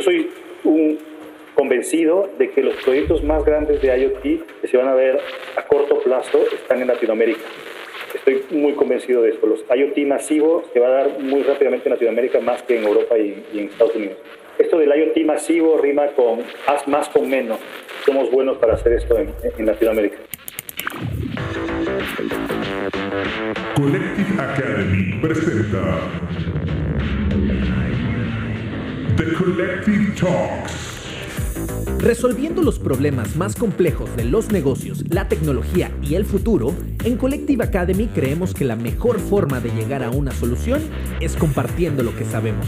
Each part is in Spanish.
Yo soy un convencido de que los proyectos más grandes de IoT que se van a ver a corto plazo están en Latinoamérica. Estoy muy convencido de esto. Los IoT masivos se va a dar muy rápidamente en Latinoamérica más que en Europa y, y en Estados Unidos. Esto del IoT masivo rima con haz más con menos. Somos buenos para hacer esto en, en Latinoamérica. Collective Academy presenta Collective Talks. Resolviendo los problemas más complejos de los negocios, la tecnología y el futuro, en Collective Academy creemos que la mejor forma de llegar a una solución es compartiendo lo que sabemos.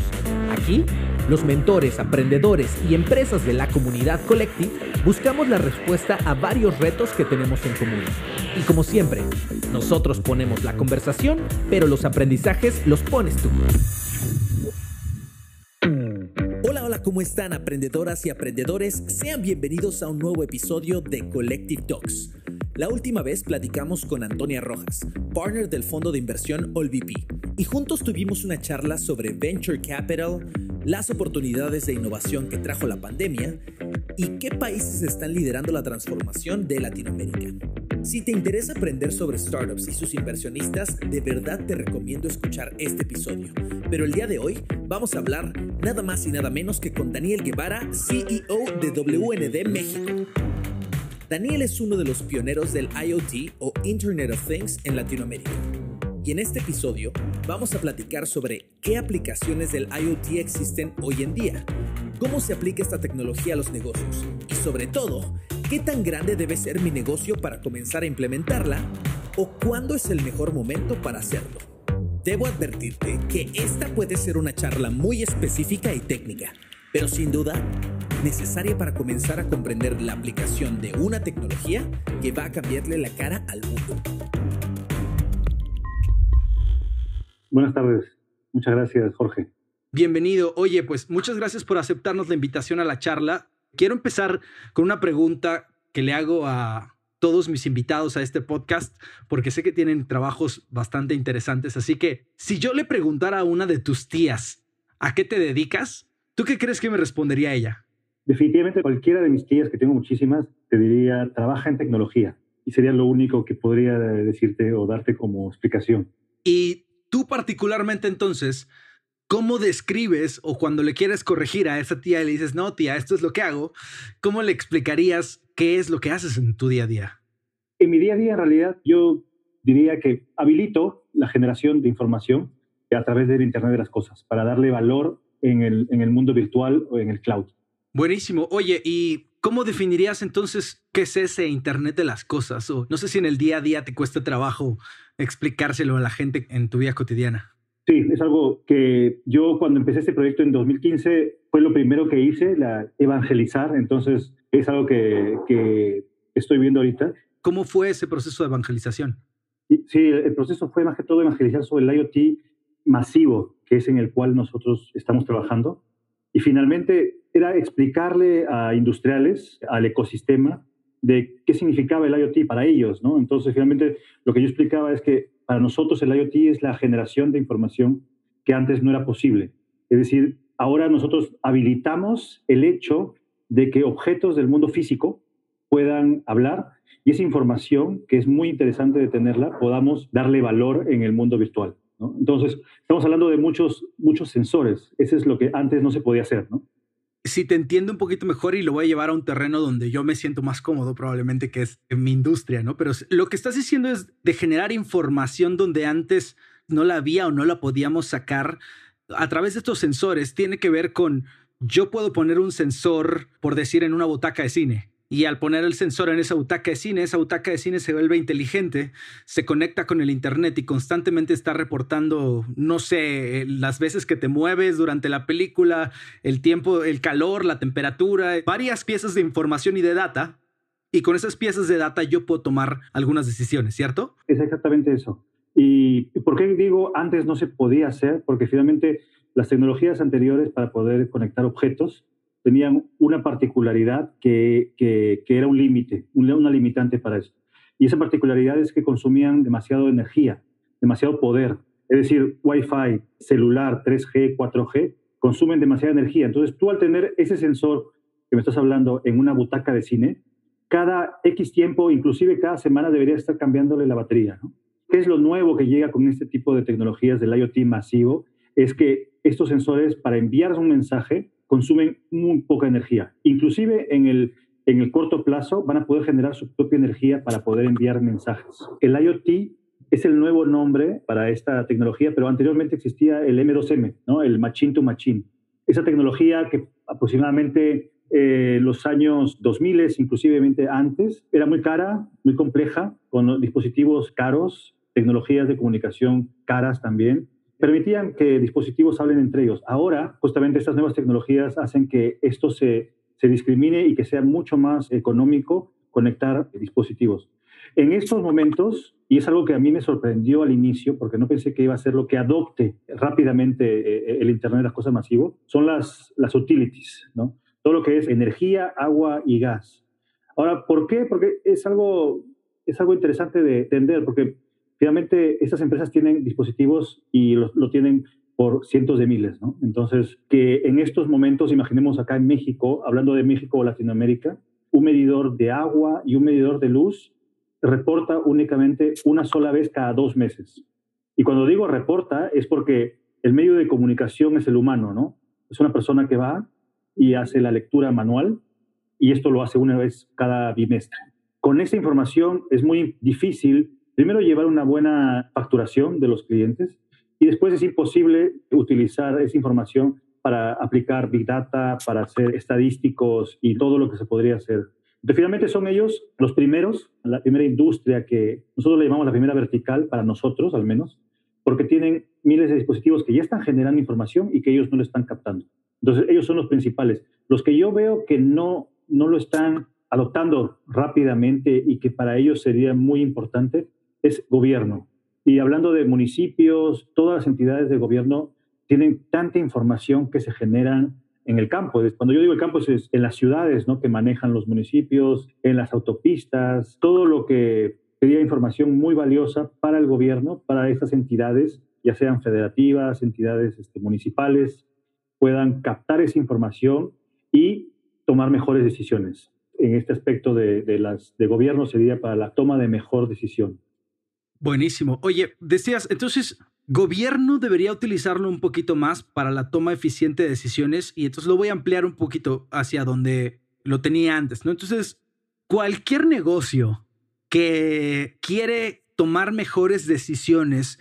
Aquí, los mentores, aprendedores y empresas de la comunidad Collective buscamos la respuesta a varios retos que tenemos en común. Y como siempre, nosotros ponemos la conversación, pero los aprendizajes los pones tú. ¿Cómo están aprendedoras y aprendedores? Sean bienvenidos a un nuevo episodio de Collective Talks. La última vez platicamos con Antonia Rojas, partner del fondo de inversión OLVP, y juntos tuvimos una charla sobre Venture Capital, las oportunidades de innovación que trajo la pandemia y qué países están liderando la transformación de Latinoamérica. Si te interesa aprender sobre startups y sus inversionistas, de verdad te recomiendo escuchar este episodio. Pero el día de hoy vamos a hablar nada más y nada menos que con Daniel Guevara, CEO de WND México. Daniel es uno de los pioneros del IoT o Internet of Things en Latinoamérica. Y en este episodio vamos a platicar sobre qué aplicaciones del IoT existen hoy en día, cómo se aplica esta tecnología a los negocios y sobre todo, qué tan grande debe ser mi negocio para comenzar a implementarla o cuándo es el mejor momento para hacerlo. Debo advertirte que esta puede ser una charla muy específica y técnica, pero sin duda necesaria para comenzar a comprender la aplicación de una tecnología que va a cambiarle la cara al mundo. Buenas tardes. Muchas gracias, Jorge. Bienvenido. Oye, pues muchas gracias por aceptarnos la invitación a la charla. Quiero empezar con una pregunta que le hago a todos mis invitados a este podcast, porque sé que tienen trabajos bastante interesantes. Así que si yo le preguntara a una de tus tías, ¿a qué te dedicas? ¿Tú qué crees que me respondería ella? Definitivamente cualquiera de mis tías, que tengo muchísimas, te diría, trabaja en tecnología. Y sería lo único que podría decirte o darte como explicación. Y tú particularmente entonces, ¿cómo describes o cuando le quieres corregir a esa tía y le dices, no, tía, esto es lo que hago, ¿cómo le explicarías qué es lo que haces en tu día a día? En mi día a día, en realidad, yo diría que habilito la generación de información a través del Internet de las Cosas para darle valor en el, en el mundo virtual o en el cloud. Buenísimo. Oye, ¿y cómo definirías entonces qué es ese Internet de las Cosas? O no sé si en el día a día te cuesta trabajo explicárselo a la gente en tu vida cotidiana. Sí, es algo que yo cuando empecé este proyecto en 2015 fue lo primero que hice, la evangelizar, entonces es algo que, que estoy viendo ahorita. ¿Cómo fue ese proceso de evangelización? Sí, el proceso fue más que todo evangelizar sobre el IoT masivo, que es en el cual nosotros estamos trabajando. Y finalmente era explicarle a industriales, al ecosistema, de qué significaba el IoT para ellos, ¿no? Entonces, finalmente, lo que yo explicaba es que para nosotros el IoT es la generación de información que antes no era posible. Es decir, ahora nosotros habilitamos el hecho de que objetos del mundo físico puedan hablar y esa información, que es muy interesante de tenerla, podamos darle valor en el mundo virtual. ¿no? Entonces, estamos hablando de muchos, muchos sensores. Eso es lo que antes no se podía hacer, ¿no? Si te entiendo un poquito mejor y lo voy a llevar a un terreno donde yo me siento más cómodo probablemente que es en mi industria, ¿no? Pero lo que estás diciendo es de generar información donde antes no la había o no la podíamos sacar a través de estos sensores. Tiene que ver con yo puedo poner un sensor, por decir, en una butaca de cine y al poner el sensor en esa butaca de cine, esa butaca de cine se vuelve inteligente, se conecta con el Internet y constantemente está reportando, no sé, las veces que te mueves durante la película, el tiempo, el calor, la temperatura, varias piezas de información y de data. Y con esas piezas de data yo puedo tomar algunas decisiones, ¿cierto? Es exactamente eso. ¿Y por qué digo antes no se podía hacer? Porque finalmente las tecnologías anteriores para poder conectar objetos tenían una particularidad que, que, era un límite, una limitante para eso. Y esa particularidad es que consumían demasiado energía, demasiado poder. Es decir, Wi-Fi, celular, 3G, 4G, consumen demasiada energía. Entonces, tú al tener ese sensor que me estás hablando en una butaca de cine, cada X tiempo, inclusive cada semana, debería estar cambiándole la batería. ¿Qué es lo nuevo que llega con este tipo de tecnologías del IoT masivo? Es que estos sensores, para enviar un mensaje, consumen muy poca energía. Inclusive en el, en el corto plazo van a poder generar su propia energía para poder enviar mensajes. El IoT es el nuevo nombre para esta tecnología, pero anteriormente existía el M2M, ¿no? el Machine to Machine. Esa tecnología que aproximadamente eh, los años 2000, inclusive antes, era muy cara, muy compleja, con dispositivos caros, tecnologías de comunicación caras también, permitían que dispositivos hablen entre ellos. Ahora, justamente estas nuevas tecnologías hacen que esto se, se discrimine y que sea mucho más económico conectar dispositivos. En estos momentos, y es algo que a mí me sorprendió al inicio, porque no pensé que iba a ser lo que adopte rápidamente eh, el Internet de las cosas masivo, son las, las utilities, ¿no? todo lo que es energía, agua y gas. Ahora, ¿por qué? Porque es algo, es algo interesante de entender, porque finalmente estas empresas tienen dispositivos y lo, lo tienen por cientos de miles, ¿no? Entonces, que en estos momentos, imaginemos acá en México, hablando de México o Latinoamérica, un medidor de agua y un medidor de luz reporta únicamente una sola vez cada dos meses. Y cuando digo reporta es porque el medio de comunicación es el humano, ¿no? Es una persona que va, y hace la lectura manual y esto lo hace una vez cada bimestre. Con esta información es muy difícil, primero, llevar una buena facturación de los clientes y después es imposible utilizar esa información para aplicar Big Data, para hacer estadísticos y todo lo que se podría hacer. Entonces, finalmente son ellos los primeros, la primera industria que nosotros le llamamos la primera vertical, para nosotros al menos, porque tienen miles de dispositivos que ya están generando información y que ellos no lo están captando. Entonces, ellos son los principales. Los que yo veo que no, no lo están adoptando rápidamente y que para ellos sería muy importante es gobierno. Y hablando de municipios, todas las entidades de gobierno tienen tanta información que se generan en el campo. Cuando yo digo el campo es en las ciudades ¿no? que manejan los municipios, en las autopistas, todo lo que sería información muy valiosa para el gobierno, para estas entidades, ya sean federativas, entidades este, municipales, puedan captar esa información y tomar mejores decisiones. En este aspecto de, las, de gobierno sería para la toma de mejor decisión. Buenísimo. Oye, decías, entonces, gobierno debería utilizarlo un poquito más para la toma eficiente de decisiones y entonces lo voy a ampliar un poquito hacia donde lo tenía antes, ¿no? Entonces, cualquier negocio que quiere tomar mejores decisiones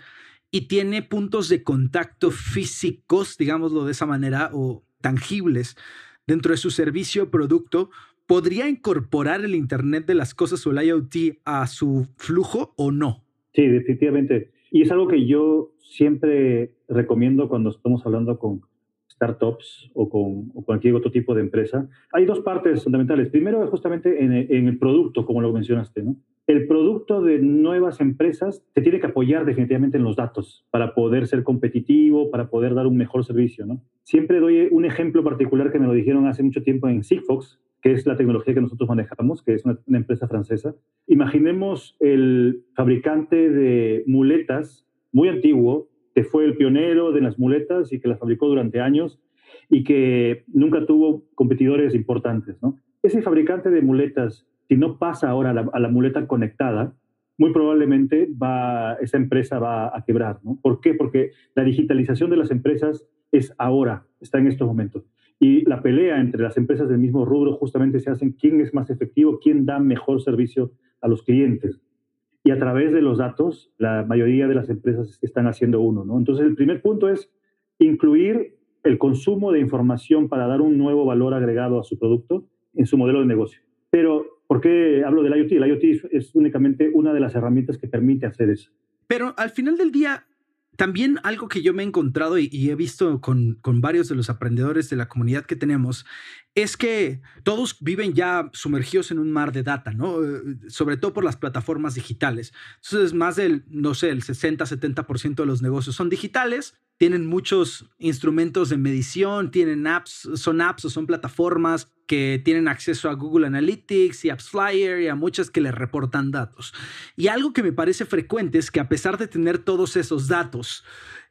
y tiene puntos de contacto físicos, digámoslo de esa manera, o tangibles dentro de su servicio o producto, ¿podría incorporar el Internet de las Cosas o el IoT a su flujo o no? Sí, definitivamente. Y es algo que yo siempre recomiendo cuando estamos hablando con startups o con cualquier otro tipo de empresa. Hay dos partes fundamentales. Primero, justamente en, el producto, como lo mencionaste, ¿no? el producto de nuevas empresas se tiene que apoyar definitivamente en los datos para poder ser competitivo, para poder dar un mejor servicio. ¿no? Siempre doy un ejemplo particular que me lo dijeron hace mucho tiempo en Sigfox, que es la tecnología que nosotros manejamos, que es una, empresa francesa. Imaginemos el fabricante de muletas muy antiguo, que fue el pionero de las muletas y que las fabricó durante años y que nunca tuvo competidores importantes. ¿no? Ese fabricante de muletas si no pasa ahora a la, muleta conectada, muy probablemente esa empresa va a quebrar. ¿Por qué? Porque la digitalización de las empresas es ahora, está en estos momentos. Y la pelea entre las empresas del mismo rubro justamente se hace en quién es más efectivo, quién da mejor servicio a los clientes. Y a través de los datos, la mayoría de las empresas están haciendo uno. ¿no? Entonces, el primer punto es incluir el consumo de información para dar un nuevo valor agregado a su producto en su modelo de negocio. Pero ¿Por qué hablo del IoT? El IoT es únicamente una de las herramientas que permite hacer eso. Pero al final del día, también algo que yo me he encontrado y, he visto con, con, varios de los aprendedores de la comunidad que tenemos es que todos viven ya sumergidos en un mar de data, ¿no? Eh, sobre todo por las plataformas digitales. Entonces, más del, no sé, el 60-70% de los negocios son digitales tienen muchos instrumentos de medición, tienen apps, son apps o son plataformas que tienen acceso a Google Analytics y AppsFlyer y a muchas que les reportan datos. Y algo que me parece frecuente es que a pesar de tener todos esos datos,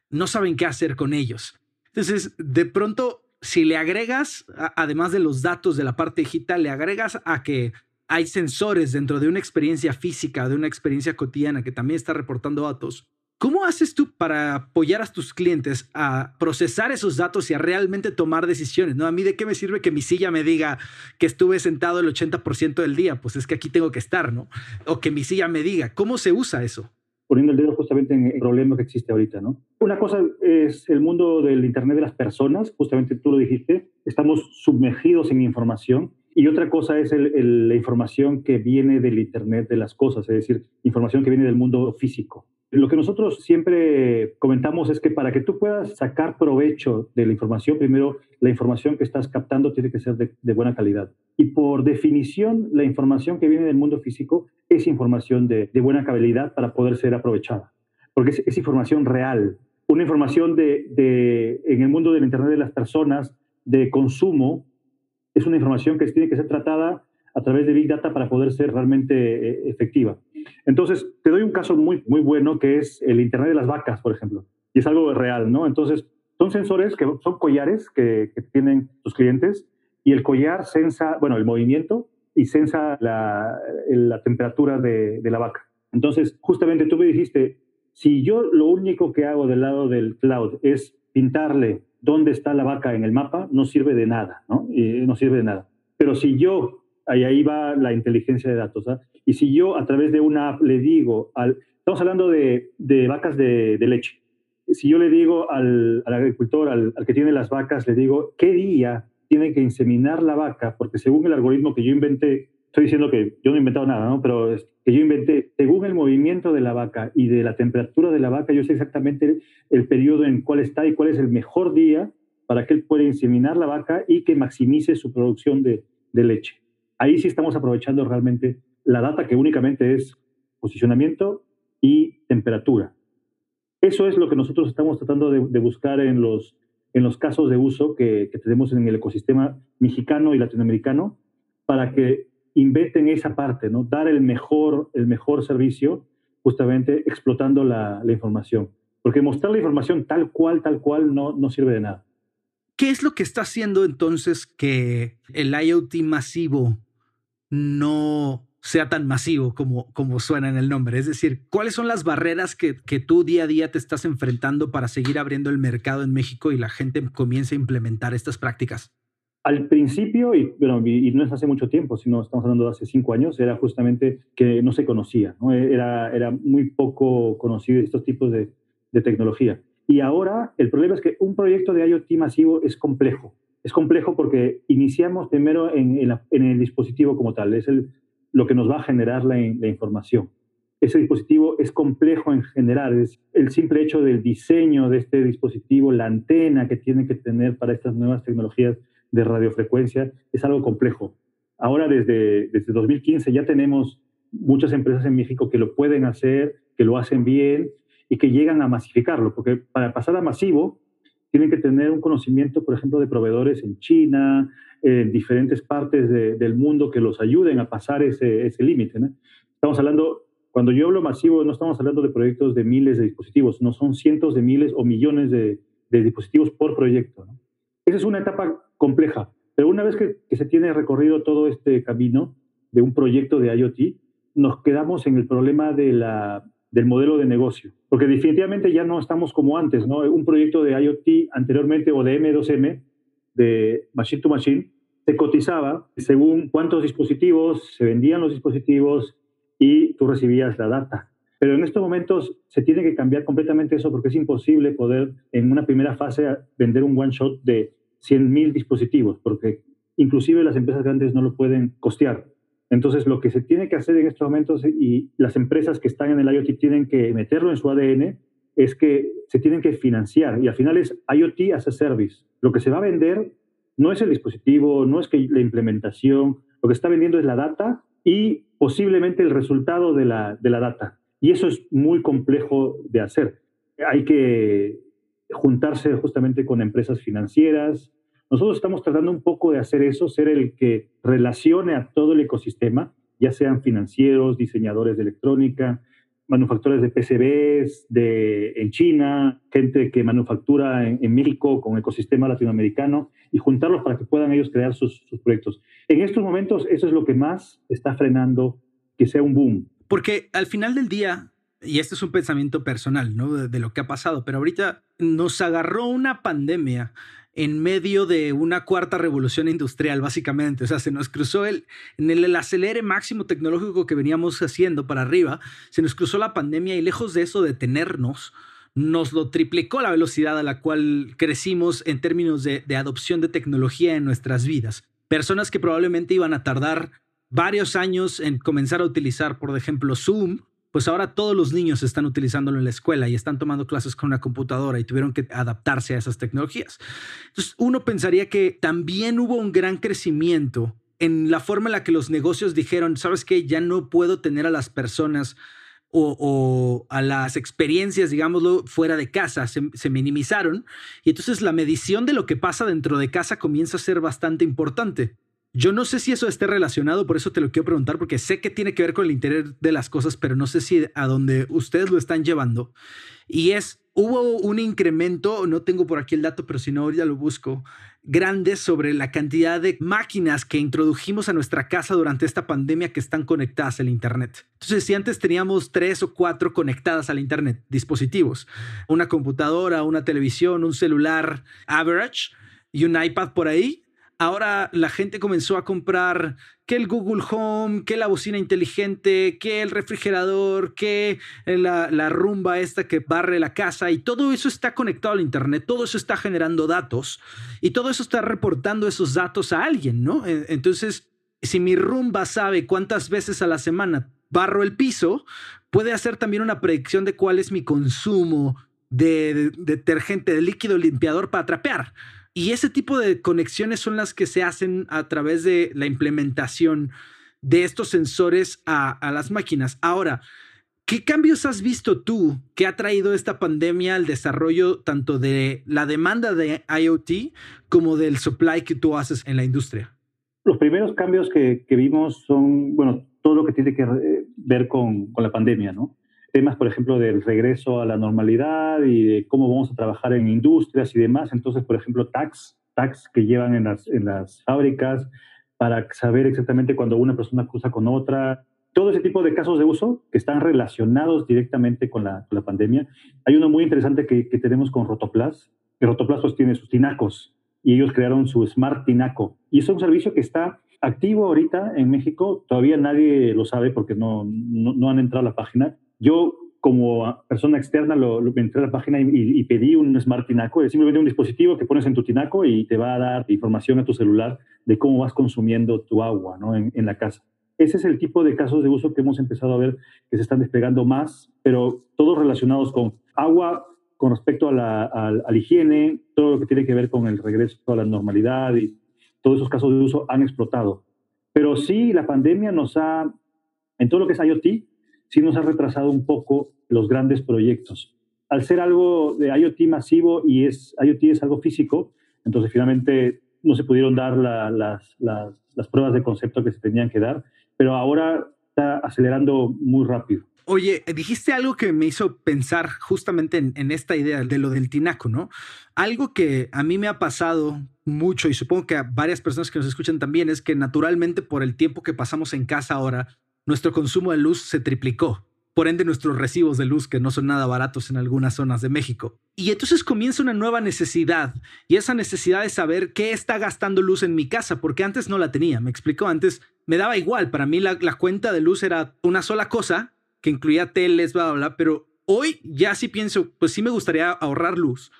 no saben qué hacer con ellos. Entonces, de pronto, si le agregas, además de los datos de la parte digital, le agregas a que hay sensores dentro de una experiencia física, de una experiencia cotidiana que también está reportando datos, ¿Cómo haces tú para apoyar a tus clientes a procesar esos datos y a realmente tomar decisiones? ¿no? A mí de qué me sirve que mi silla me diga que estuve sentado el 80% del día, pues es que aquí tengo que estar, ¿no? O que mi silla me diga, ¿cómo se usa eso? Poniendo el dedo justamente en el problema que existe ahorita, ¿no? Una cosa es el mundo del Internet de las personas, justamente tú lo dijiste, estamos sumergidos en información y otra cosa es la información que viene del Internet de las cosas, es decir, información que viene del mundo físico. Lo que nosotros siempre comentamos es que para que tú puedas sacar provecho de la información, primero la información que estás captando tiene que ser de, buena calidad. Y por definición, la información que viene del mundo físico es información de, buena calidad para poder ser aprovechada, porque es, información real. Una información de, en el mundo del Internet de las personas, de consumo, es una información que tiene que ser tratada a través de Big Data para poder ser realmente eh, efectiva. Entonces, te doy un caso muy, muy bueno que es el Internet de las vacas, por ejemplo, y es algo real, ¿no? Entonces, son sensores que son collares que, tienen tus clientes y el collar sensa, bueno, el movimiento y sensa la, la temperatura de, de la vaca. Entonces, justamente tú me dijiste, si yo lo único que hago del lado del cloud es pintarle dónde está la vaca en el mapa, no sirve de nada, ¿no? Y no sirve de nada. Pero si yo ahí, ahí va la inteligencia de datos. ¿ah? Y si yo a través de una app le digo, al, estamos hablando de, de vacas de, de, leche, si yo le digo al, al agricultor, al, al, que tiene las vacas, le digo, ¿qué día tiene que inseminar la vaca? Porque según el algoritmo que yo inventé, estoy diciendo que yo no he inventado nada, ¿no? pero que yo inventé, según el movimiento de la vaca y de la temperatura de la vaca, yo sé exactamente el, el periodo en cuál está y cuál es el mejor día para que él pueda inseminar la vaca y que maximice su producción de, de leche ahí sí estamos aprovechando realmente la data que únicamente es posicionamiento y temperatura. Eso es lo que nosotros estamos tratando de, buscar en los, en los casos de uso que, tenemos en el ecosistema mexicano y latinoamericano para que inventen esa parte, ¿no? dar el mejor, el mejor servicio justamente explotando la, la información. Porque mostrar la información tal cual, tal cual, no, no sirve de nada. ¿Qué es lo que está haciendo entonces que el IoT masivo no sea tan masivo como, como suena en el nombre. Es decir, ¿cuáles son las barreras que, que, tú día a día te estás enfrentando para seguir abriendo el mercado en México y la gente comience a implementar estas prácticas? Al principio, y, bueno, y no es hace mucho tiempo, sino estamos hablando de hace cinco años, era justamente que no se conocía, ¿no? Era, era muy poco conocido estos tipos de, de tecnología. Y ahora el problema es que un proyecto de IoT masivo es complejo es complejo porque iniciamos primero en, el dispositivo como tal, es el, lo que nos va a generar la, información. Ese dispositivo es complejo en general, es el simple hecho del diseño de este dispositivo, la antena que tiene que tener para estas nuevas tecnologías de radiofrecuencia, es algo complejo. Ahora desde, desde 2015 ya tenemos muchas empresas en México que lo pueden hacer, que lo hacen bien y que llegan a masificarlo, porque para pasar a masivo tienen que tener un conocimiento, por ejemplo, de proveedores en China, en diferentes partes del mundo que los ayuden a pasar ese, ese límite. Estamos hablando, cuando yo hablo masivo, no estamos hablando de proyectos de miles de dispositivos, no son cientos de miles o millones de, de dispositivos por proyecto. Esa es una etapa compleja, pero una vez que, que se tiene recorrido todo este camino de un proyecto de IoT, nos quedamos en el problema de la del modelo de negocio, porque definitivamente ya no estamos como antes, ¿no? Un proyecto de IoT anteriormente o de M2M, de Machine to Machine, se cotizaba según cuántos dispositivos, se vendían los dispositivos y tú recibías la data. Pero en estos momentos se tiene que cambiar completamente eso porque es imposible poder en una primera fase vender un one shot de 100.000 dispositivos, porque inclusive las empresas grandes no lo pueden costear. Entonces, lo que se tiene que hacer en estos momentos y las empresas que están en el IoT tienen que meterlo en su ADN es que se tienen que financiar y al final es IoT as a service. Lo que se va a vender no es el dispositivo, no es que la implementación, lo que está vendiendo es la data y posiblemente el resultado de la, de la data. Y eso es muy complejo de hacer. Hay que juntarse justamente con empresas financieras, nosotros estamos tratando un poco de hacer eso, ser el que relacione a todo el ecosistema, ya sean financieros, diseñadores de electrónica, manufactores de PCBs de, en China, gente que manufactura en, México con ecosistema latinoamericano y juntarlos para que puedan ellos crear sus, sus proyectos. En estos momentos eso es lo que más está frenando que sea un boom. Porque al final del día, y este es un pensamiento personal, ¿no? De, de, lo que ha pasado, pero ahorita nos agarró una pandemia en medio de una cuarta revolución industrial, básicamente. O sea, se nos cruzó el, en el, acelere máximo tecnológico que veníamos haciendo para arriba, se nos cruzó la pandemia y lejos de eso detenernos, nos lo triplicó la velocidad a la cual crecimos en términos de, de adopción de tecnología en nuestras vidas. Personas que probablemente iban a tardar varios años en comenzar a utilizar, por ejemplo, Zoom, pues ahora todos los niños están utilizándolo en la escuela y están tomando clases con una computadora y tuvieron que adaptarse a esas tecnologías. Entonces, uno pensaría que también hubo un gran crecimiento en la forma en la que los negocios dijeron, sabes qué, ya no puedo tener a las personas o, a las experiencias, digámoslo, fuera de casa, se, minimizaron. Y entonces la medición de lo que pasa dentro de casa comienza a ser bastante importante. Yo no sé si eso esté relacionado, por eso te lo quiero preguntar, porque sé que tiene que ver con el interior de las cosas, pero no sé si a dónde ustedes lo están llevando. Y es, hubo un incremento, no tengo por aquí el dato, pero si no, ahorita lo busco, grande sobre la cantidad de máquinas que introdujimos a nuestra casa durante esta pandemia que están conectadas al Internet. Entonces, si antes teníamos tres o cuatro conectadas al Internet, dispositivos, una computadora, una televisión, un celular average y un iPad por ahí, ahora la gente comenzó a comprar que el Google Home, que la bocina inteligente, que el refrigerador, que la, la, rumba esta que barre la casa y todo eso está conectado al Internet, todo eso está generando datos y todo eso está reportando esos datos a alguien, ¿no? Entonces, si mi rumba sabe cuántas veces a la semana barro el piso, puede hacer también una predicción de cuál es mi consumo de, detergente, de líquido limpiador para trapear. Y ese tipo de conexiones son las que se hacen a través de la implementación de estos sensores a, las máquinas. Ahora, ¿qué cambios has visto tú que ha traído esta pandemia al desarrollo tanto de la demanda de IoT como del supply que tú haces en la industria? Los primeros cambios que, vimos son, bueno, todo lo que tiene que ver con, la pandemia, ¿no? Temas, por ejemplo, del regreso a la normalidad y de cómo vamos a trabajar en industrias y demás. Entonces, por ejemplo, tax, tax que llevan en las, en las fábricas para saber exactamente cuando una persona cruza con otra. Todo ese tipo de casos de uso que están relacionados directamente con la, la pandemia. Hay uno muy interesante que, que tenemos con Rotoplas. Rotoplas pues, tiene sus tinacos y ellos crearon su Smart Tinaco. Y es un servicio que está activo ahorita en México. Todavía nadie lo sabe porque no, no, no han entrado a la página yo, como persona externa, lo, entré a la página y, pedí un Smart Tinaco, es simplemente un dispositivo que pones en tu tinaco y te va a dar información a tu celular de cómo vas consumiendo tu agua ¿no? en, la casa. Ese es el tipo de casos de uso que hemos empezado a ver que se están desplegando más, pero todos relacionados con agua, con respecto a la, a la higiene, todo lo que tiene que ver con el regreso a la normalidad y todos esos casos de uso han explotado. Pero sí, la pandemia nos ha, en todo lo que es IoT, sí nos ha retrasado un poco los grandes proyectos. Al ser algo de IoT masivo y es, IoT es algo físico, entonces finalmente no se pudieron dar las, las, pruebas de concepto que se tenían que dar, pero ahora está acelerando muy rápido. Oye, dijiste algo que me hizo pensar justamente en, en, esta idea de lo del tinaco, ¿no? Algo que a mí me ha pasado mucho y supongo que a varias personas que nos escuchan también es que naturalmente por el tiempo que pasamos en casa ahora, nuestro consumo de luz se triplicó. Por ende, nuestros recibos de luz, que no son nada baratos en algunas zonas de México. Y entonces comienza una nueva necesidad. Y esa necesidad de saber qué está gastando luz en mi casa, porque antes no la tenía. Me explico, antes me daba igual. Para mí la, cuenta de luz era una sola cosa, que incluía teles, bla, bla, bla. Pero hoy ya sí pienso, pues sí me gustaría ahorrar luz.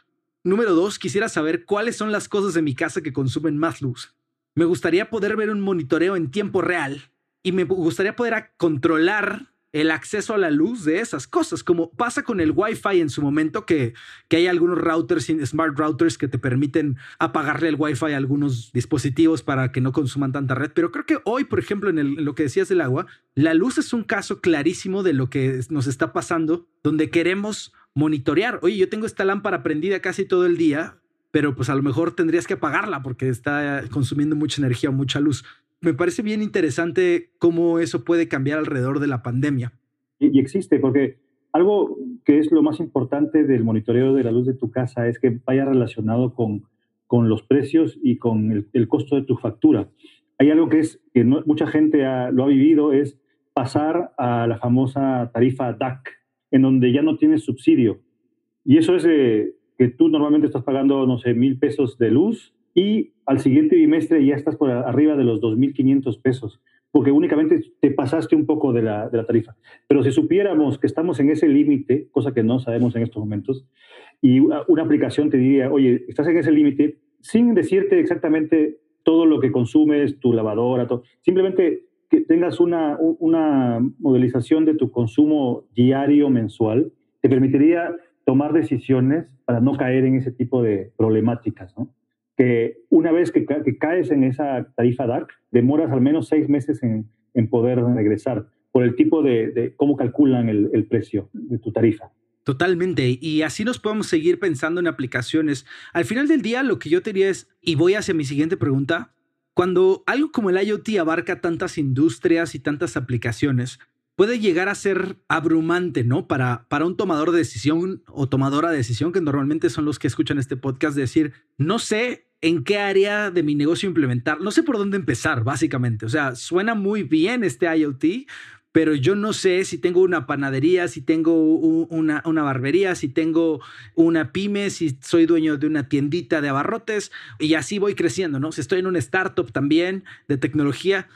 Número dos, quisiera saber cuáles son las cosas de mi casa que consumen más luz. Me gustaría poder ver un monitoreo en tiempo real y me gustaría poder controlar el acceso a la luz de esas cosas, como pasa con el Wi-Fi en su momento, que, que hay algunos routers, smart routers, que te permiten apagarle el Wi-Fi a algunos dispositivos para que no consuman tanta red. Pero creo que hoy, por ejemplo, en, lo que decías del agua, la luz es un caso clarísimo de lo que nos está pasando, donde queremos monitorear. Oye, yo tengo esta lámpara prendida casi todo el día, pero pues a lo mejor tendrías que apagarla porque está consumiendo mucha energía o mucha luz me parece bien interesante cómo eso puede cambiar alrededor de la pandemia. Y, existe, porque algo que es lo más importante del monitoreo de la luz de tu casa es que vaya relacionado con, con los precios y con el, costo de tu factura. Hay algo que es que mucha gente lo ha vivido, es pasar a la famosa tarifa DAC, en donde ya no tienes subsidio. Y eso es que tú normalmente estás pagando, no sé, mil pesos de luz y al siguiente bimestre ya estás por arriba de los 2.500 pesos, porque únicamente te pasaste un poco de la, de la tarifa. Pero si supiéramos que estamos en ese límite, cosa que no sabemos en estos momentos, y una, aplicación te diría, oye, estás en ese límite, sin decirte exactamente todo lo que consumes, tu lavadora, todo, simplemente que tengas una, una modelización de tu consumo diario, mensual, te permitiría tomar decisiones para no caer en ese tipo de problemáticas, ¿no? Que una vez que, caes en esa tarifa DAC, demoras al menos seis meses en, poder regresar por el tipo de, cómo calculan el, el, precio de tu tarifa. Totalmente. Y así nos podemos seguir pensando en aplicaciones. Al final del día, lo que yo te diría es, y voy hacia mi siguiente pregunta, cuando algo como el IoT abarca tantas industrias y tantas aplicaciones, puede llegar a ser abrumante, ¿no? Para, para un tomador de decisión o tomadora de decisión, que normalmente son los que escuchan este podcast, decir, no sé en qué área de mi negocio implementar, no sé por dónde empezar, básicamente. O sea, suena muy bien este IoT, pero yo no sé si tengo una panadería, si tengo una, barbería, si tengo una pyme, si soy dueño de una tiendita de abarrotes y así voy creciendo, ¿no? Si estoy en una startup también de tecnología,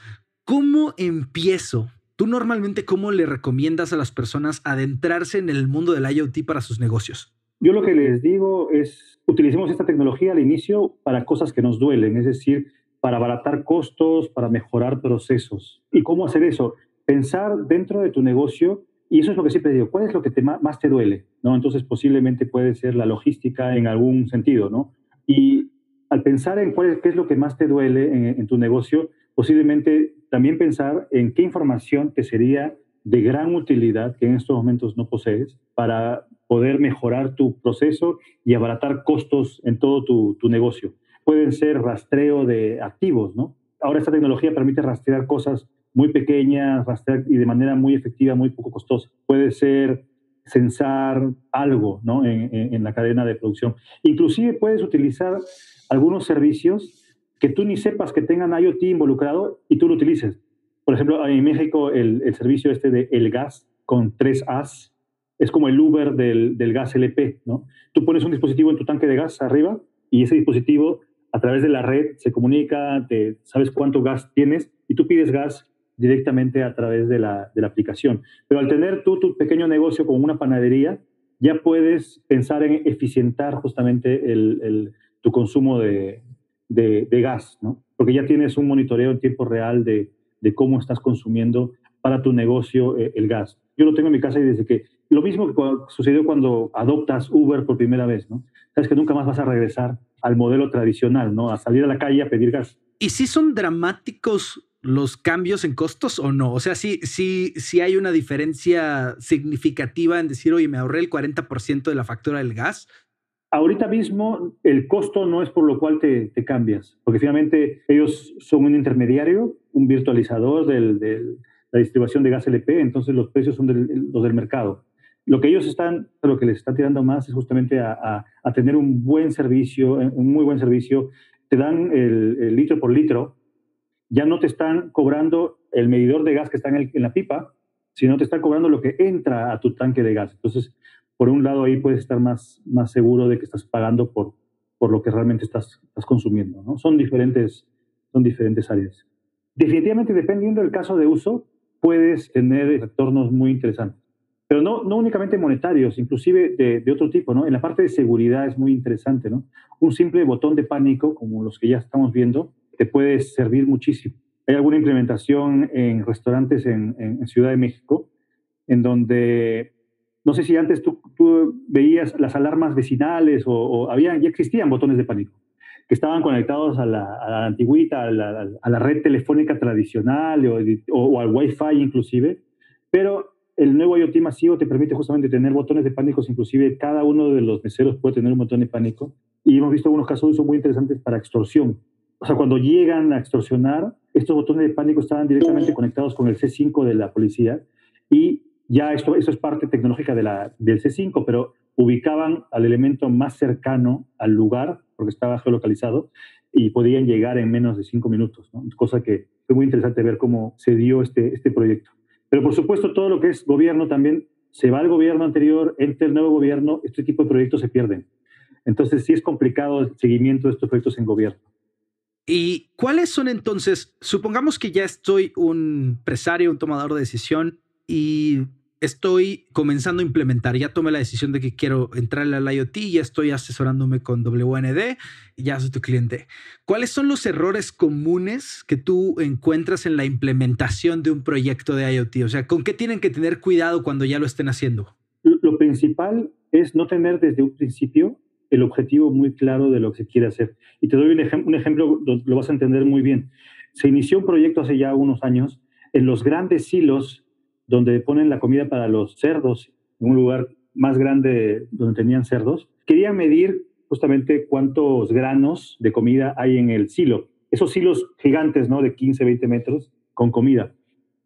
¿cómo empiezo? ¿Tú normalmente cómo le recomiendas a las personas adentrarse en el mundo del IoT para sus negocios? Yo lo que les digo es, utilicemos esta tecnología al inicio para cosas que nos duelen, es decir, para abaratar costos, para mejorar procesos. ¿Y cómo hacer eso? Pensar dentro de tu negocio, y eso es lo que siempre digo, ¿cuál es lo que más te duele? ¿No? Entonces posiblemente puede ser la logística en algún sentido, ¿no? Y al pensar en cuál qué es lo que más te duele en tu negocio, posiblemente también pensar en qué información te sería de gran utilidad que en estos momentos no posees para poder mejorar tu proceso y abaratar costos en todo tu, negocio. Pueden ser rastreo de activos, ¿no? Ahora esta tecnología permite rastrear cosas muy pequeñas, rastrear y de manera muy efectiva, muy poco costosa. Puede ser censar algo ¿no? en, en, la cadena de producción. Inclusive puedes utilizar algunos servicios que tú ni sepas que tengan IoT involucrado y tú lo utilices. Por ejemplo, en México el, el servicio este de El Gas con tres As es como el Uber del, del, gas LP, ¿no? Tú pones un dispositivo en tu tanque de gas arriba y ese dispositivo a través de la red se comunica, te, sabes cuánto gas tienes y tú pides gas directamente a través de la, de la aplicación. Pero al tener tú tu pequeño negocio como una panadería, ya puedes pensar en eficientar justamente el, el, tu consumo de, de, gas, ¿no? Porque ya tienes un monitoreo en tiempo real de, de cómo estás consumiendo para tu negocio eh, el gas. Yo lo tengo en mi casa y desde que lo mismo que sucedió cuando adoptas Uber por primera vez, ¿no? Sabes que nunca más vas a regresar al modelo tradicional, ¿no? A salir a la calle a pedir gas. ¿Y si son dramáticos los cambios en costos o no? O sea, sí, sí, sí hay una diferencia significativa en decir, oye, me ahorré el 40% de la factura del gas Ahorita mismo el costo no es por lo cual te, cambias, porque finalmente ellos son un intermediario, un virtualizador de la distribución de gas LP, entonces los precios son los del mercado. Lo que ellos están, lo que les está tirando más es justamente a, tener un buen servicio, un muy buen servicio. Te dan el, litro por litro, ya no te están cobrando el medidor de gas que está en, en la pipa, sino te están cobrando lo que entra a tu tanque de gas. Entonces, por un lado ahí puedes estar más, más seguro de que estás pagando por, por lo que realmente estás, estás consumiendo. ¿no? Son, diferentes, son diferentes áreas. Definitivamente, dependiendo del caso de uso, puedes tener retornos muy interesantes. Pero no, no únicamente monetarios, inclusive de, de, otro tipo. ¿no? En la parte de seguridad es muy interesante. ¿no? Un simple botón de pánico, como los que ya estamos viendo, te puede servir muchísimo. Hay alguna implementación en restaurantes en, en Ciudad de México en donde no sé si antes tú, veías las alarmas vecinales o, había, ya existían botones de pánico que estaban conectados a la, a antigüita, a la, red telefónica tradicional o, o, al Wi-Fi inclusive, pero el nuevo IoT masivo te permite justamente tener botones de pánico, inclusive cada uno de los meseros puede tener un botón de pánico. Y hemos visto algunos casos de uso muy interesantes para extorsión. O sea, cuando llegan a extorsionar, estos botones de pánico estaban directamente conectados con el C5 de la policía y ya esto, eso es parte tecnológica de la, del C5, pero ubicaban al elemento más cercano al lugar, porque estaba geolocalizado, y podían llegar en menos de cinco minutos, cosa que fue muy interesante ver cómo se dio este, este proyecto. Pero por supuesto, todo lo que es gobierno también, se va al gobierno anterior, entra el nuevo gobierno, este tipo de proyectos se pierden. Entonces sí es complicado el seguimiento de estos proyectos en gobierno. ¿Y cuáles son entonces, supongamos que ya estoy un empresario, un tomador de decisión y estoy comenzando a implementar, ya tomé la decisión de que quiero entrar al IoT, ya estoy asesorándome con WND, ya soy tu cliente. ¿Cuáles son los errores comunes que tú encuentras en la implementación de un proyecto de IoT? O sea, ¿con qué tienen que tener cuidado cuando ya lo estén haciendo? Lo principal es no tener desde un principio el objetivo muy claro de lo que se quiere hacer. Y te doy un, un ejemplo, lo vas a entender muy bien. Se inició un proyecto hace ya unos años en los grandes silos donde ponen la comida para los cerdos, en un lugar más grande donde tenían cerdos. Quería medir justamente cuántos granos de comida hay en el silo. Esos silos gigantes, ¿no? De 15, 20 metros con comida.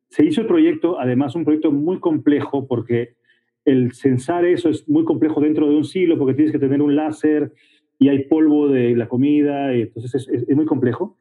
Se hizo el proyecto, además un proyecto muy complejo porque el censar eso es muy complejo dentro de un silo porque tienes que tener un láser y hay polvo de la comida, y entonces es, muy complejo.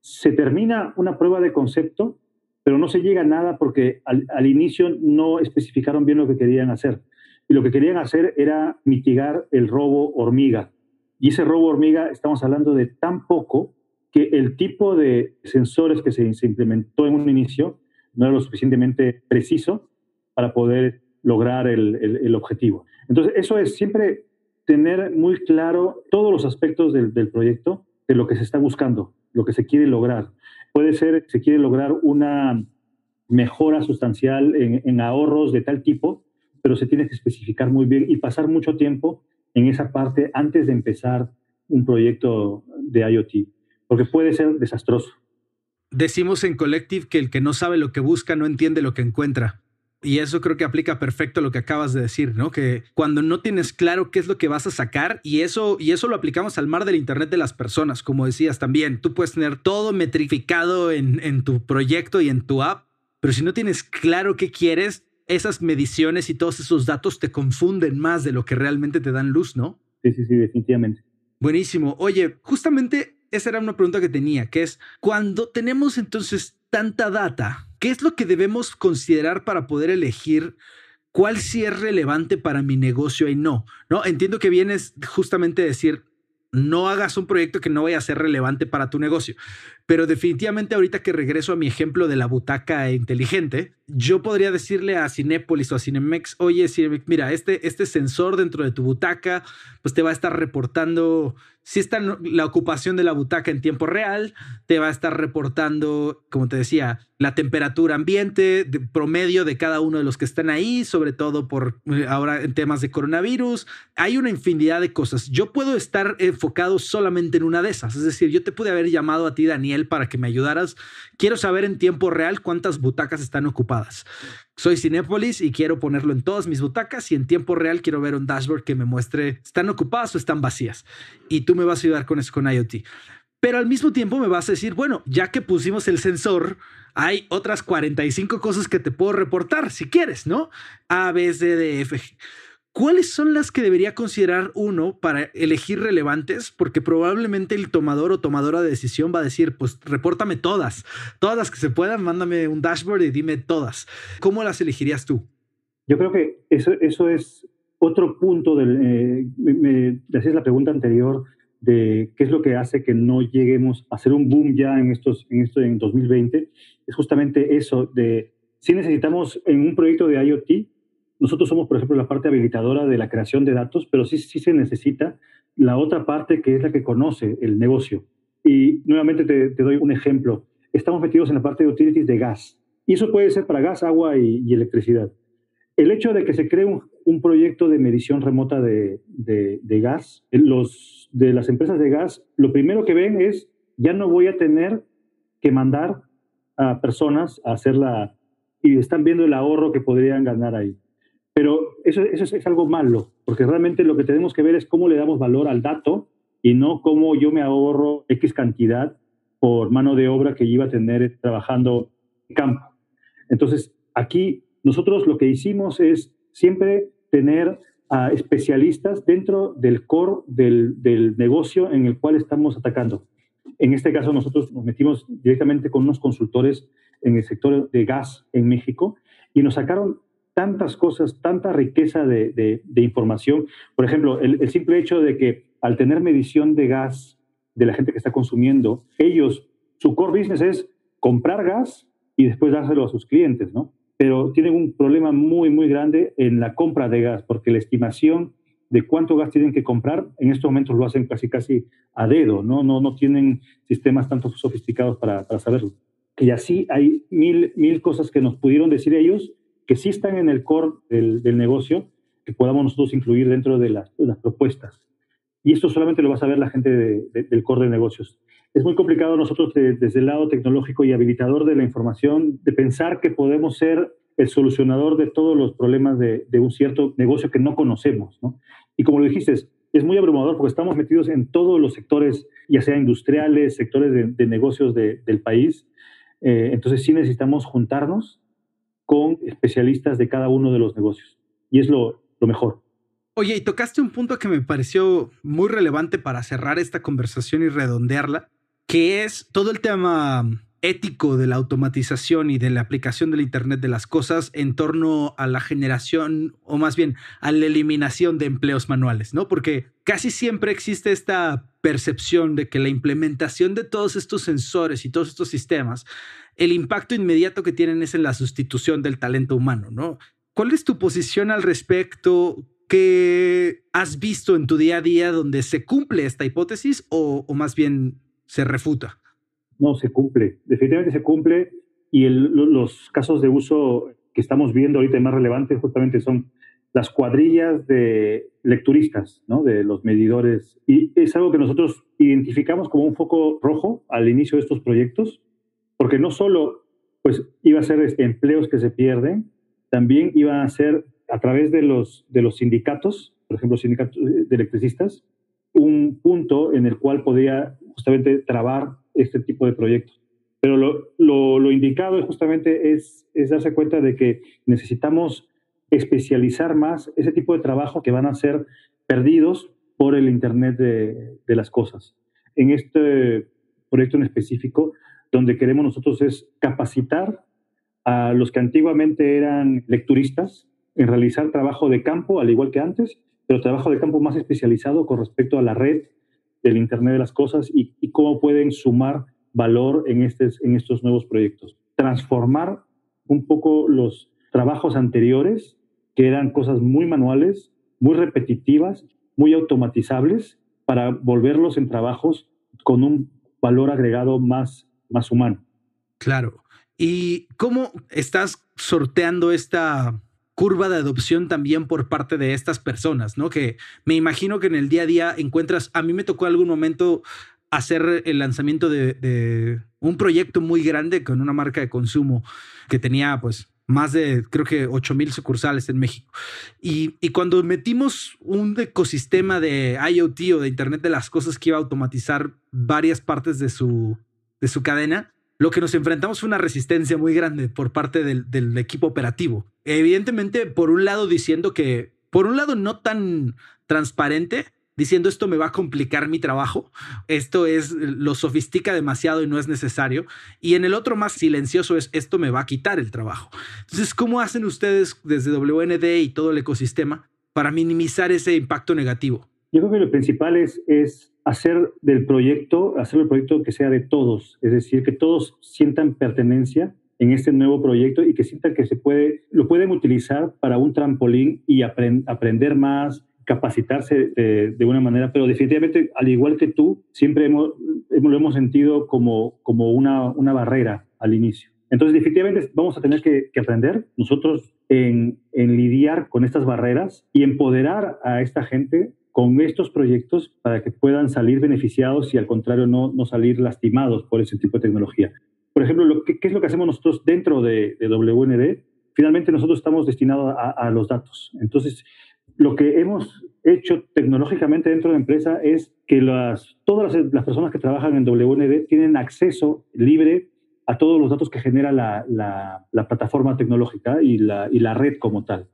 Se termina una prueba de concepto, pero no se llega a nada porque al, inicio no especificaron bien lo que querían hacer. Y lo que querían hacer era mitigar el robo hormiga. Y ese robo hormiga, estamos hablando de tan poco que el tipo de sensores que se, implementó en un inicio no era lo suficientemente preciso para poder lograr el, objetivo. Entonces, eso es siempre tener muy claro todos los aspectos del, proyecto, de lo que se está buscando, lo que se quiere lograr. Puede ser se quiere lograr una mejora sustancial en, en, ahorros de tal tipo, pero se tiene que especificar muy bien y pasar mucho tiempo en esa parte antes de empezar un proyecto de IoT, porque puede ser desastroso. Decimos en Collective que el que no sabe lo que busca no entiende lo que encuentra. Y eso creo que aplica perfecto a lo que acabas de decir, ¿no? Que cuando no tienes claro qué es lo que vas a sacar, y eso, y eso lo aplicamos al mar del Internet de las personas, como decías también, tú puedes tener todo metrificado en, en tu proyecto y en tu app, pero si no tienes claro qué quieres, esas mediciones y todos esos datos te confunden más de lo que realmente te dan luz, ¿no? Sí, sí, sí, definitivamente. Buenísimo. Oye, justamente esa era una pregunta que tenía, que es, cuando tenemos entonces tanta data, ¿qué es lo que debemos considerar para poder elegir cuál sí es relevante para mi negocio y no? ¿No? Entiendo que vienes justamente a decir, no hagas un proyecto que no vaya a ser relevante para tu negocio. Pero definitivamente ahorita que regreso a mi ejemplo de la butaca inteligente, yo podría decirle a Cinépolis o a Cinemex, oye, Cinemex, mira, este, este sensor dentro de tu butaca, pues te va a estar reportando si está la ocupación de la butaca en tiempo real, te va a estar reportando, como te decía, la temperatura ambiente de promedio de cada uno de los que están ahí, sobre todo por eh, ahora en temas de coronavirus. Hay una infinidad de cosas. Yo puedo estar enfocado solamente en una de esas. Es decir, yo te pude haber llamado a ti, Daniel, para que me ayudaras. Quiero saber en tiempo real cuántas butacas están ocupadas. Soy Cinépolis y quiero ponerlo en todas mis butacas y en tiempo real quiero ver un dashboard que me muestre están ocupadas o están vacías. Y tú me vas a ayudar con eso con IoT. Pero al mismo tiempo me vas a decir, bueno, ya que pusimos el sensor, hay otras 45 cosas que te puedo reportar si quieres, ¿no? A, B, C, D, F. ¿Cuáles son las que debería considerar uno para elegir relevantes? Porque probablemente el tomador o tomadora de decisión va a decir, pues repórtame todas, todas las que se puedan, mándame un dashboard y dime todas. ¿Cómo las elegirías tú? Yo creo que eso, eso es otro punto del... Eh, me, decías la pregunta anterior de qué es lo que hace que no lleguemos a hacer un boom ya en, estos, en esto en 2020. Es justamente eso de si necesitamos en un proyecto de IoT nosotros somos, por ejemplo, la parte habilitadora de la creación de datos, pero sí, sí se necesita la otra parte que es la que conoce el negocio. Y nuevamente te, doy un ejemplo. Estamos metidos en la parte de utilities de gas. Y eso puede ser para gas, agua y, electricidad. El hecho de que se cree un, proyecto de medición remota de, de, de, gas, los de las empresas de gas, lo primero que ven es, ya no voy a tener que mandar a personas a hacerla, y están viendo el ahorro que podrían ganar ahí. Pero eso, eso es, algo malo, porque realmente lo que tenemos que ver es cómo le damos valor al dato y no cómo yo me ahorro X cantidad por mano de obra que iba a tener trabajando en campo. Entonces, aquí Nosotros lo que hicimos es siempre tener a especialistas dentro del core del, del negocio en el cual estamos atacando. En este caso, nosotros nos metimos directamente con unos consultores en el sector de gas en México y nos sacaron tantas cosas, tanta riqueza de, de, información. Por ejemplo, el, el, simple hecho de que al tener medición de gas de la gente que está consumiendo, ellos, su core business es comprar gas y después dárselo a sus clientes, ¿no? Pero tienen un problema muy, muy grande en la compra de gas, porque la estimación de cuánto gas tienen que comprar, en estos momentos lo hacen casi, casi a dedo, ¿no? No, no tienen sistemas tanto sofisticados para, para saberlo. Y así hay mil, mil cosas que nos pudieron decir ellos que sí están en el core del, negocio, que podamos nosotros incluir dentro de las, propuestas. Y esto solamente lo va a saber la gente de, de, del core de negocios. Es muy complicado nosotros de, desde el lado tecnológico y habilitador de la información, de pensar que podemos ser el solucionador de todos los problemas de, un cierto negocio que no conocemos. ¿no? Y como lo dijiste, es muy abrumador porque estamos metidos en todos los sectores, ya sea industriales, sectores de, de negocios del país. Eh, entonces sí necesitamos juntarnos con especialistas de cada uno de los negocios. Y es lo, lo mejor. Oye, y tocaste un punto que me pareció muy relevante para cerrar esta conversación y redondearla, que es todo el tema ético de la automatización y de la aplicación del Internet de las Cosas en torno a la generación o más bien a la eliminación de empleos manuales, ¿no? Porque casi siempre existe esta percepción de que la implementación de todos estos sensores y todos estos sistemas, el impacto inmediato que tienen es en la sustitución del talento humano, ¿no? ¿Cuál es tu posición al respecto? ¿Qué has visto en tu día a día donde se cumple esta hipótesis o, más bien se refuta? No, se cumple, definitivamente se cumple y los casos de uso que estamos viendo ahorita más relevantes justamente son las cuadrillas de lecturistas, ¿no? de los medidores. Y es algo que nosotros identificamos como un foco rojo al inicio de estos proyectos, porque no solo pues, iba a ser empleos que se pierden, también iba a ser a través de los, de los sindicatos, por ejemplo, sindicatos de electricistas, un punto en el cual podía justamente trabar este tipo de proyectos. Pero lo, lo, lo indicado justamente es, es darse cuenta de que necesitamos especializar más ese tipo de trabajo que van a ser perdidos por el Internet de, las cosas. En este proyecto en específico, donde queremos nosotros es capacitar a los que antiguamente eran lecturistas en realizar trabajo de campo, al igual que antes, pero trabajo de campo más especializado con respecto a la red del Internet de las Cosas y, y cómo pueden sumar valor en, estes, en estos nuevos proyectos. Transformar un poco los trabajos anteriores, que eran cosas muy manuales, muy repetitivas, muy automatizables, para volverlos en trabajos con un valor agregado más, más humano. Claro. ¿Y cómo estás sorteando esta curva de adopción también por parte de estas personas, ¿no? Que me imagino que en el día a día encuentras, a mí me tocó algún momento hacer el lanzamiento de, de un proyecto muy grande con una marca de consumo que tenía pues más de, creo que 8 mil sucursales en México. Y, y, cuando metimos un ecosistema de IoT o de Internet de las Cosas que iba a automatizar varias partes de su, de su cadena, lo que nos enfrentamos fue una resistencia muy grande por parte del, del, equipo operativo. Evidentemente, por un lado diciendo que, por un lado no tan transparente, diciendo esto me va a complicar mi trabajo, esto es lo sofistica demasiado y no es necesario, y en el otro más silencioso es esto me va a quitar el trabajo. Entonces, ¿cómo hacen ustedes desde WND y todo el ecosistema para minimizar ese impacto negativo? Yo creo que lo principal es, es hacer del proyecto, hacer el proyecto que sea de todos, es decir, que todos sientan pertenencia en este nuevo proyecto y que sientan que se puede, lo pueden utilizar para un trampolín y aprend, aprender más, capacitarse de, de, una manera, pero definitivamente, al igual que tú, siempre hemos, lo hemos sentido como, como una, una barrera al inicio. Entonces, definitivamente vamos a tener que, que aprender nosotros en, en lidiar con estas barreras y empoderar a esta gente con estos proyectos para que puedan salir beneficiados y al contrario no, no salir lastimados por ese tipo de tecnología. Por ejemplo, lo, ¿qué, ¿qué, es lo que hacemos nosotros dentro de, de WND? Finalmente nosotros estamos destinados a, a, los datos. Entonces, lo que hemos hecho tecnológicamente dentro de la empresa es que todas las, personas que trabajan en WND tienen acceso libre a todos los datos que genera la, la, plataforma tecnológica y la, red como tal.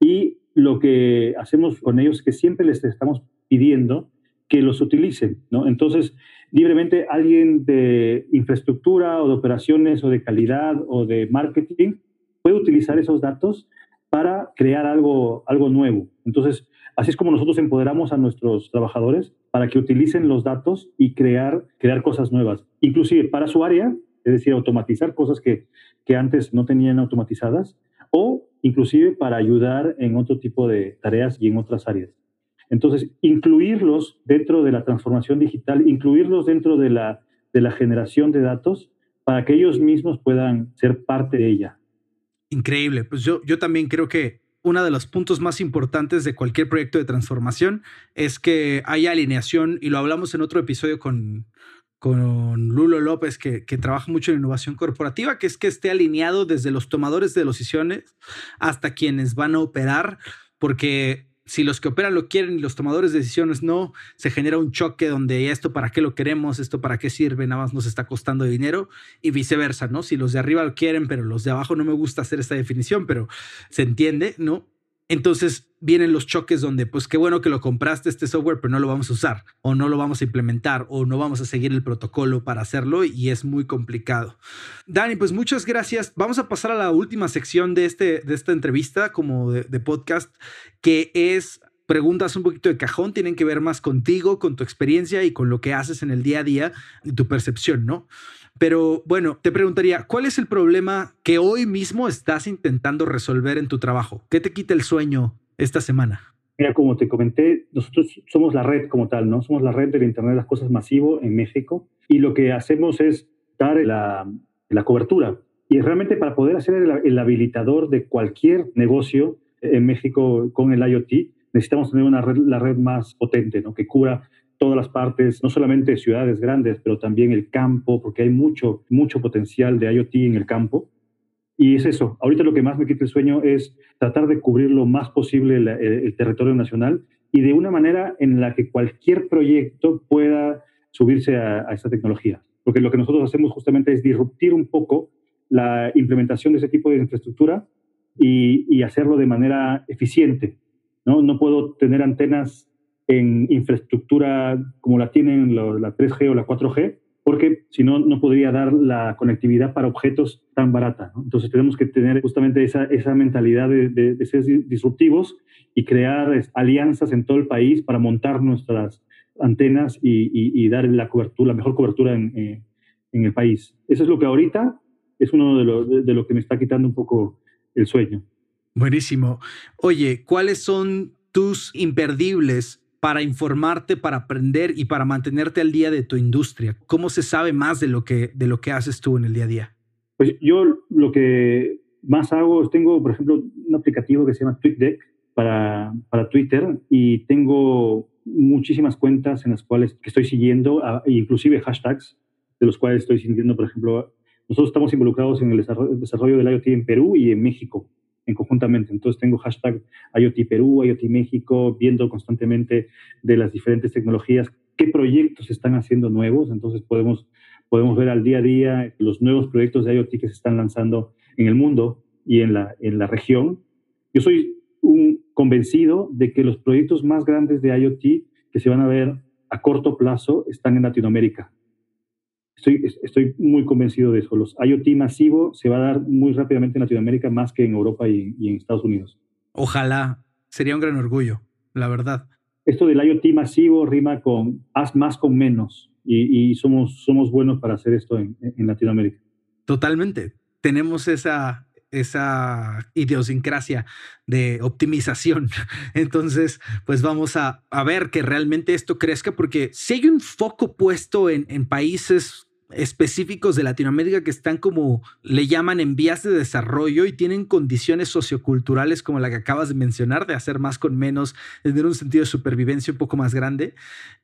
Y lo que hacemos con ellos es que siempre les estamos pidiendo que los utilicen. Entonces, libremente alguien de infraestructura o de operaciones o de calidad o de marketing puede utilizar esos datos para crear algo, algo nuevo. Entonces, así es como nosotros empoderamos a nuestros trabajadores para que utilicen los datos y crear, crear cosas nuevas, inclusive para su área, es decir, automatizar cosas que, que antes no tenían automatizadas o inclusive para ayudar en otro tipo de tareas y en otras áreas. Entonces, incluirlos dentro de la transformación digital, incluirlos dentro de la, de la generación de datos para que ellos mismos puedan ser parte de ella. Increíble. Pues yo, yo también creo que uno de los puntos más importantes de cualquier proyecto de transformación es que haya alineación, y lo hablamos en otro episodio con, con Lulo López, que, que, trabaja mucho en innovación corporativa, que es que esté alineado desde los tomadores de decisiones hasta quienes van a operar, porque si los que operan lo quieren y los tomadores de decisiones no, se genera un choque donde esto para qué lo queremos, esto para qué sirve, nada más nos está costando dinero y viceversa, ¿no? Si los de arriba lo quieren, pero los de abajo no me gusta hacer esta definición, pero se entiende, ¿no? Entonces vienen los choques donde, pues qué bueno que lo compraste este software, pero no lo vamos a usar, o no lo vamos a implementar, o no vamos a seguir el protocolo para hacerlo, y es muy complicado. Dani, pues muchas gracias. Vamos a pasar a la última sección de, este, de esta entrevista, como de, de podcast, que es preguntas un poquito de cajón, tienen que ver más contigo, con tu experiencia y con lo que haces en el día a día y tu percepción, ¿no? Pero bueno, te preguntaría, ¿cuál es el problema que hoy mismo estás intentando resolver en tu trabajo? ¿Qué te quita el sueño esta semana? Mira, como te comenté, nosotros somos la red como tal, ¿no? Somos la red del Internet de las Cosas masivo en México y lo que hacemos es dar la, la cobertura. Y realmente para poder hacer el, habilitador de cualquier negocio en México con el IoT, necesitamos tener una red, la red más potente, ¿no? Que cubra todas las partes, no solamente ciudades grandes, pero también el campo, porque hay mucho, mucho potencial de IoT en el campo. Y es eso, ahorita lo que más me quita el sueño es tratar de cubrir lo más posible el, territorio nacional y de una manera en la que cualquier proyecto pueda subirse a, esta tecnología. Porque lo que nosotros hacemos justamente es disruptir un poco la implementación de ese tipo de infraestructura y, y hacerlo de manera eficiente. ¿no? no puedo tener antenas en infraestructura como la tienen la 3G o la 4G, porque si no, no podría dar la conectividad para objetos tan barata. Entonces tenemos que tener justamente esa, esa mentalidad de, de, ser disruptivos y crear alianzas en todo el país para montar nuestras antenas y, y, dar la cobertura, la mejor cobertura en, eh, en, el país. Eso es lo que ahorita es uno de lo, de lo que me está quitando un poco el sueño. Buenísimo. Oye, ¿cuáles son tus imperdibles para informarte, para aprender y para mantenerte al día de tu industria? ¿Cómo se sabe más de lo que, de lo que haces tú en el día a día? Pues yo lo que más hago es tengo, por ejemplo, un aplicativo que se llama TweetDeck para, para Twitter y tengo muchísimas cuentas en las cuales que estoy siguiendo, inclusive hashtags de los cuales estoy siguiendo, por ejemplo, nosotros estamos involucrados en el desarrollo del IoT en Perú y en México en conjuntamente. Entonces tengo hashtag IoT Perú, IoT México, viendo constantemente de las diferentes tecnologías qué proyectos se están haciendo nuevos. Entonces podemos, podemos ver al día a día los nuevos proyectos de IoT que se están lanzando en el mundo y en la, en la región. Yo soy un convencido de que los proyectos más grandes de IoT que se van a ver a corto plazo están en Latinoamérica. Estoy, estoy muy convencido de eso. Los IoT masivo se va a dar muy rápidamente en Latinoamérica más que en Europa y, en Estados Unidos. Ojalá, sería un gran orgullo, la verdad. Esto del IoT masivo rima con haz más con menos y, somos, somos buenos para hacer esto en, en Latinoamérica. Totalmente. Tenemos esa, esa idiosincrasia de optimización. Entonces, pues vamos a, a, ver que realmente esto crezca, porque si hay un foco puesto en, en países específicos de Latinoamérica que están como le llaman en vías de desarrollo y tienen condiciones socioculturales como la que acabas de mencionar, de hacer más con menos, de tener un sentido de supervivencia un poco más grande,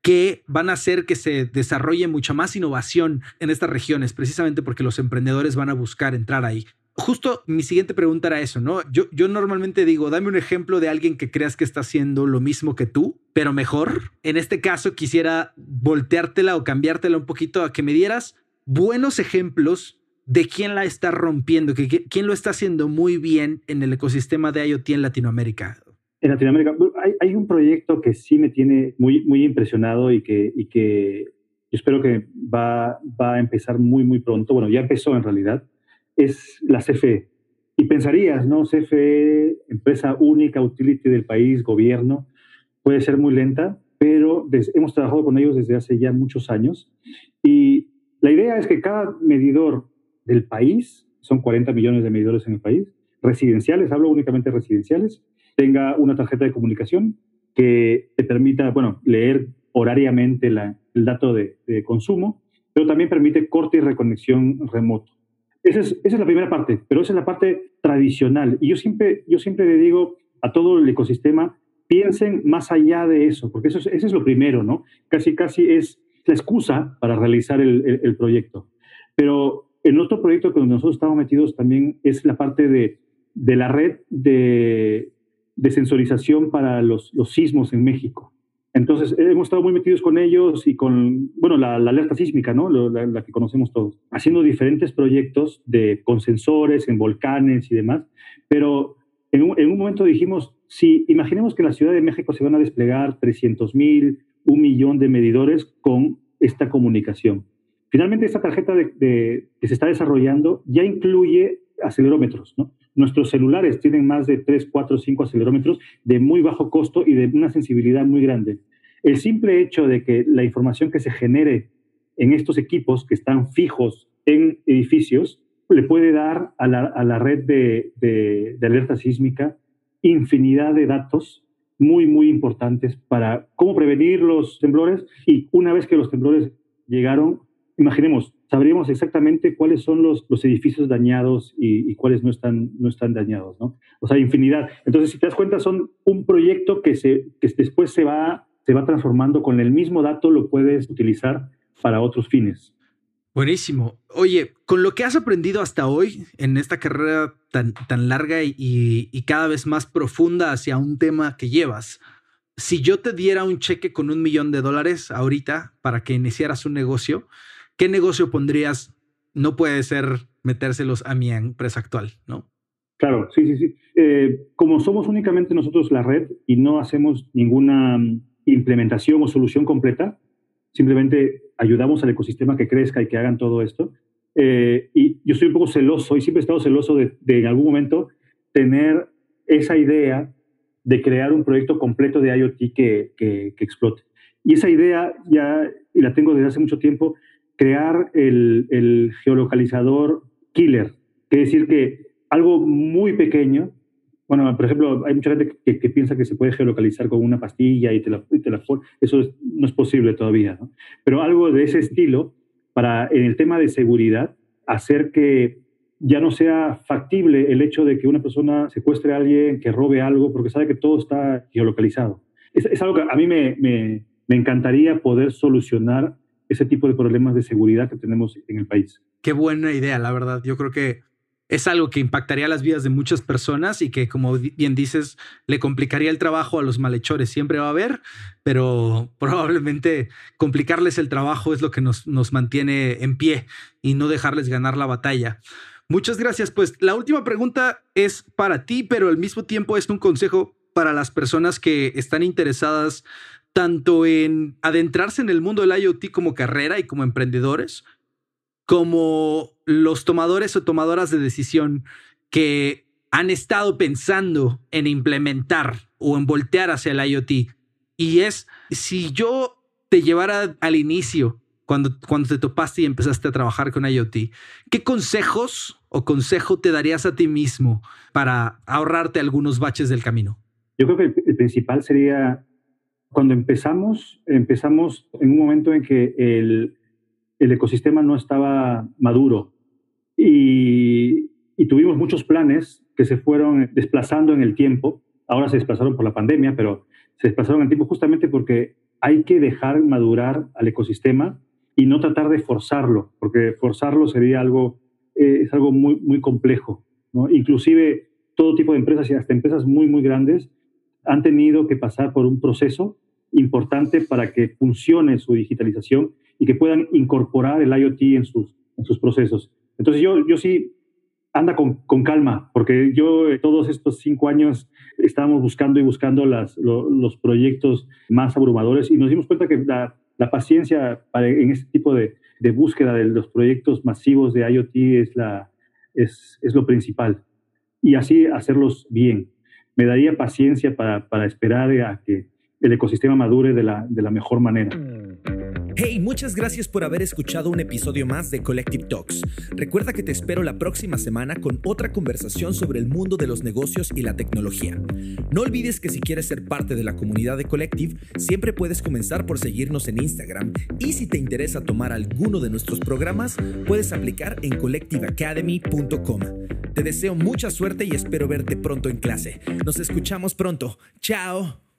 que van a hacer que se desarrolle mucha más innovación en estas regiones, precisamente porque los emprendedores van a buscar entrar ahí. Justo mi siguiente pregunta era eso, ¿no? Yo, yo normalmente digo, dame un ejemplo de alguien que creas que está haciendo lo mismo que tú, pero mejor. En este caso quisiera volteártela o cambiártela un poquito a que me dieras buenos ejemplos de quién la está rompiendo, que, quién lo está haciendo muy bien en el ecosistema de IoT en Latinoamérica. En Latinoamérica hay, un proyecto que sí me tiene muy, muy impresionado y que, y que yo espero que va, va a empezar muy, muy pronto. Bueno, ya empezó en realidad. Es la CFE. Y pensarías, ¿no? CFE, empresa única, utility del país, gobierno, puede ser muy lenta, pero hemos trabajado con ellos desde hace ya muchos años. Y la idea es que cada medidor del país, son 40 millones de medidores en el país, residenciales, hablo únicamente residenciales, tenga una tarjeta de comunicación que te permita, bueno, leer horariamente el dato de, consumo, pero también permite corte y reconexión remoto. Esa es, esa es, la primera parte, pero esa es la parte tradicional. Y yo siempre, yo siempre le digo a todo el ecosistema, piensen más allá de eso, porque eso es, eso es lo primero, ¿no? Casi, casi es la excusa para realizar el, el, proyecto. Pero el otro proyecto que nosotros estamos metidos también es la parte de, de la red de, de sensorización para los, los, sismos en México. Entonces, hemos estado muy metidos con ellos y con, bueno, la, alerta sísmica, ¿no? La, que conocemos todos, haciendo diferentes proyectos de, con sensores en volcanes y demás, pero en un, en un momento dijimos, si imaginemos que la Ciudad de México se van a desplegar 300 mil, un millón de medidores con esta comunicación. Finalmente, esta tarjeta que se está desarrollando ya incluye acelerómetros, ¿no? Nuestros celulares tienen más de 3, 4, 5 acelerómetros de muy bajo costo y de una sensibilidad muy grande. El simple hecho de que la información que se genere en estos equipos que están fijos en edificios le puede dar a la, red de, de, alerta sísmica infinidad de datos muy, muy importantes para cómo prevenir los temblores y una vez que los temblores llegaron, imaginemos, sabríamos exactamente cuáles son los, los edificios dañados y, cuáles no están, no están dañados, ¿no? O sea, infinidad. Entonces, si te das cuenta, son un proyecto que, se, que después se va, se va transformando con el mismo dato, lo puedes utilizar para otros fines. Buenísimo. Oye, con lo que has aprendido hasta hoy en esta carrera tan, tan larga y, y, cada vez más profunda hacia un tema que llevas, si yo te diera un cheque con un millón de dólares ahorita para que iniciaras un negocio, ¿qué negocio pondrías? No puede ser metérselos a mi empresa actual, ¿no? Claro, sí, sí, sí. Eh, como somos únicamente nosotros la red y no hacemos ninguna implementación o solución completa, simplemente ayudamos al ecosistema que crezca y que hagan todo esto. Eh, y yo estoy un poco celoso y siempre he estado celoso de, en algún momento tener esa idea de crear un proyecto completo de IoT que, que, explote. Y esa idea ya, y la tengo desde hace mucho tiempo, crear el, el geolocalizador killer, que decir que algo muy pequeño bueno, por ejemplo, hay mucha gente que, piensa que se puede geolocalizar con una pastilla y te la, te la Eso no es posible todavía, ¿no? Pero algo de ese estilo para, en el tema de seguridad, hacer que ya no sea factible el hecho de que una persona secuestre a alguien, que robe algo, porque sabe que todo está geolocalizado. Es, es algo que a mí me, me, me encantaría poder solucionar ese tipo de problemas de seguridad que tenemos en el país. Qué buena idea, la verdad. Yo creo que es algo que impactaría las vidas de muchas personas y que, como bien dices, le complicaría el trabajo a los malhechores. Siempre va a haber, pero probablemente complicarles el trabajo es lo que nos, nos mantiene en pie y no dejarles ganar la batalla. Muchas gracias. Pues la última pregunta es para ti, pero al mismo tiempo es un consejo para las personas que están interesadas tanto en adentrarse en el mundo del IoT como carrera y como emprendedores, como los tomadores o tomadoras de decisión que han estado pensando en implementar o en voltear hacia el IoT. Y es, si yo te llevara al inicio, cuando, cuando te topaste y empezaste a trabajar con IoT, ¿qué consejos o consejo te darías a ti mismo para ahorrarte algunos baches del camino? Yo creo que el principal sería, cuando empezamos, empezamos en un momento en que el, el ecosistema no estaba maduro y, tuvimos muchos planes que se fueron desplazando en el tiempo. Ahora se desplazaron por la pandemia, pero se desplazaron en el tiempo justamente porque hay que dejar madurar al ecosistema y no tratar de forzarlo, porque forzarlo sería algo, eh, es algo muy, muy complejo. ¿no? Inclusive todo tipo de empresas y hasta empresas muy, muy grandes han tenido que pasar por un proceso importante para que funcione su digitalización y que puedan incorporar el IoT en sus, en sus procesos. Entonces yo, yo sí anda con, con, calma, porque yo eh, todos estos cinco años estábamos buscando y buscando las, los proyectos más abrumadores y nos dimos cuenta que la, la paciencia para, en este tipo de, de, búsqueda de los proyectos masivos de IoT es, la, es, es lo principal. Y así hacerlos bien. Me daría paciencia para, para esperar a que el ecosistema madure de la, de la mejor manera. Hey, muchas gracias por haber escuchado un episodio más de Collective Talks. Recuerda que te espero la próxima semana con otra conversación sobre el mundo de los negocios y la tecnología. No olvides que si quieres ser parte de la comunidad de Collective, siempre puedes comenzar por seguirnos en Instagram y si te interesa tomar alguno de nuestros programas, puedes aplicar en collectiveacademy.com. Te deseo mucha suerte y espero verte pronto en clase. Nos escuchamos pronto. Chao.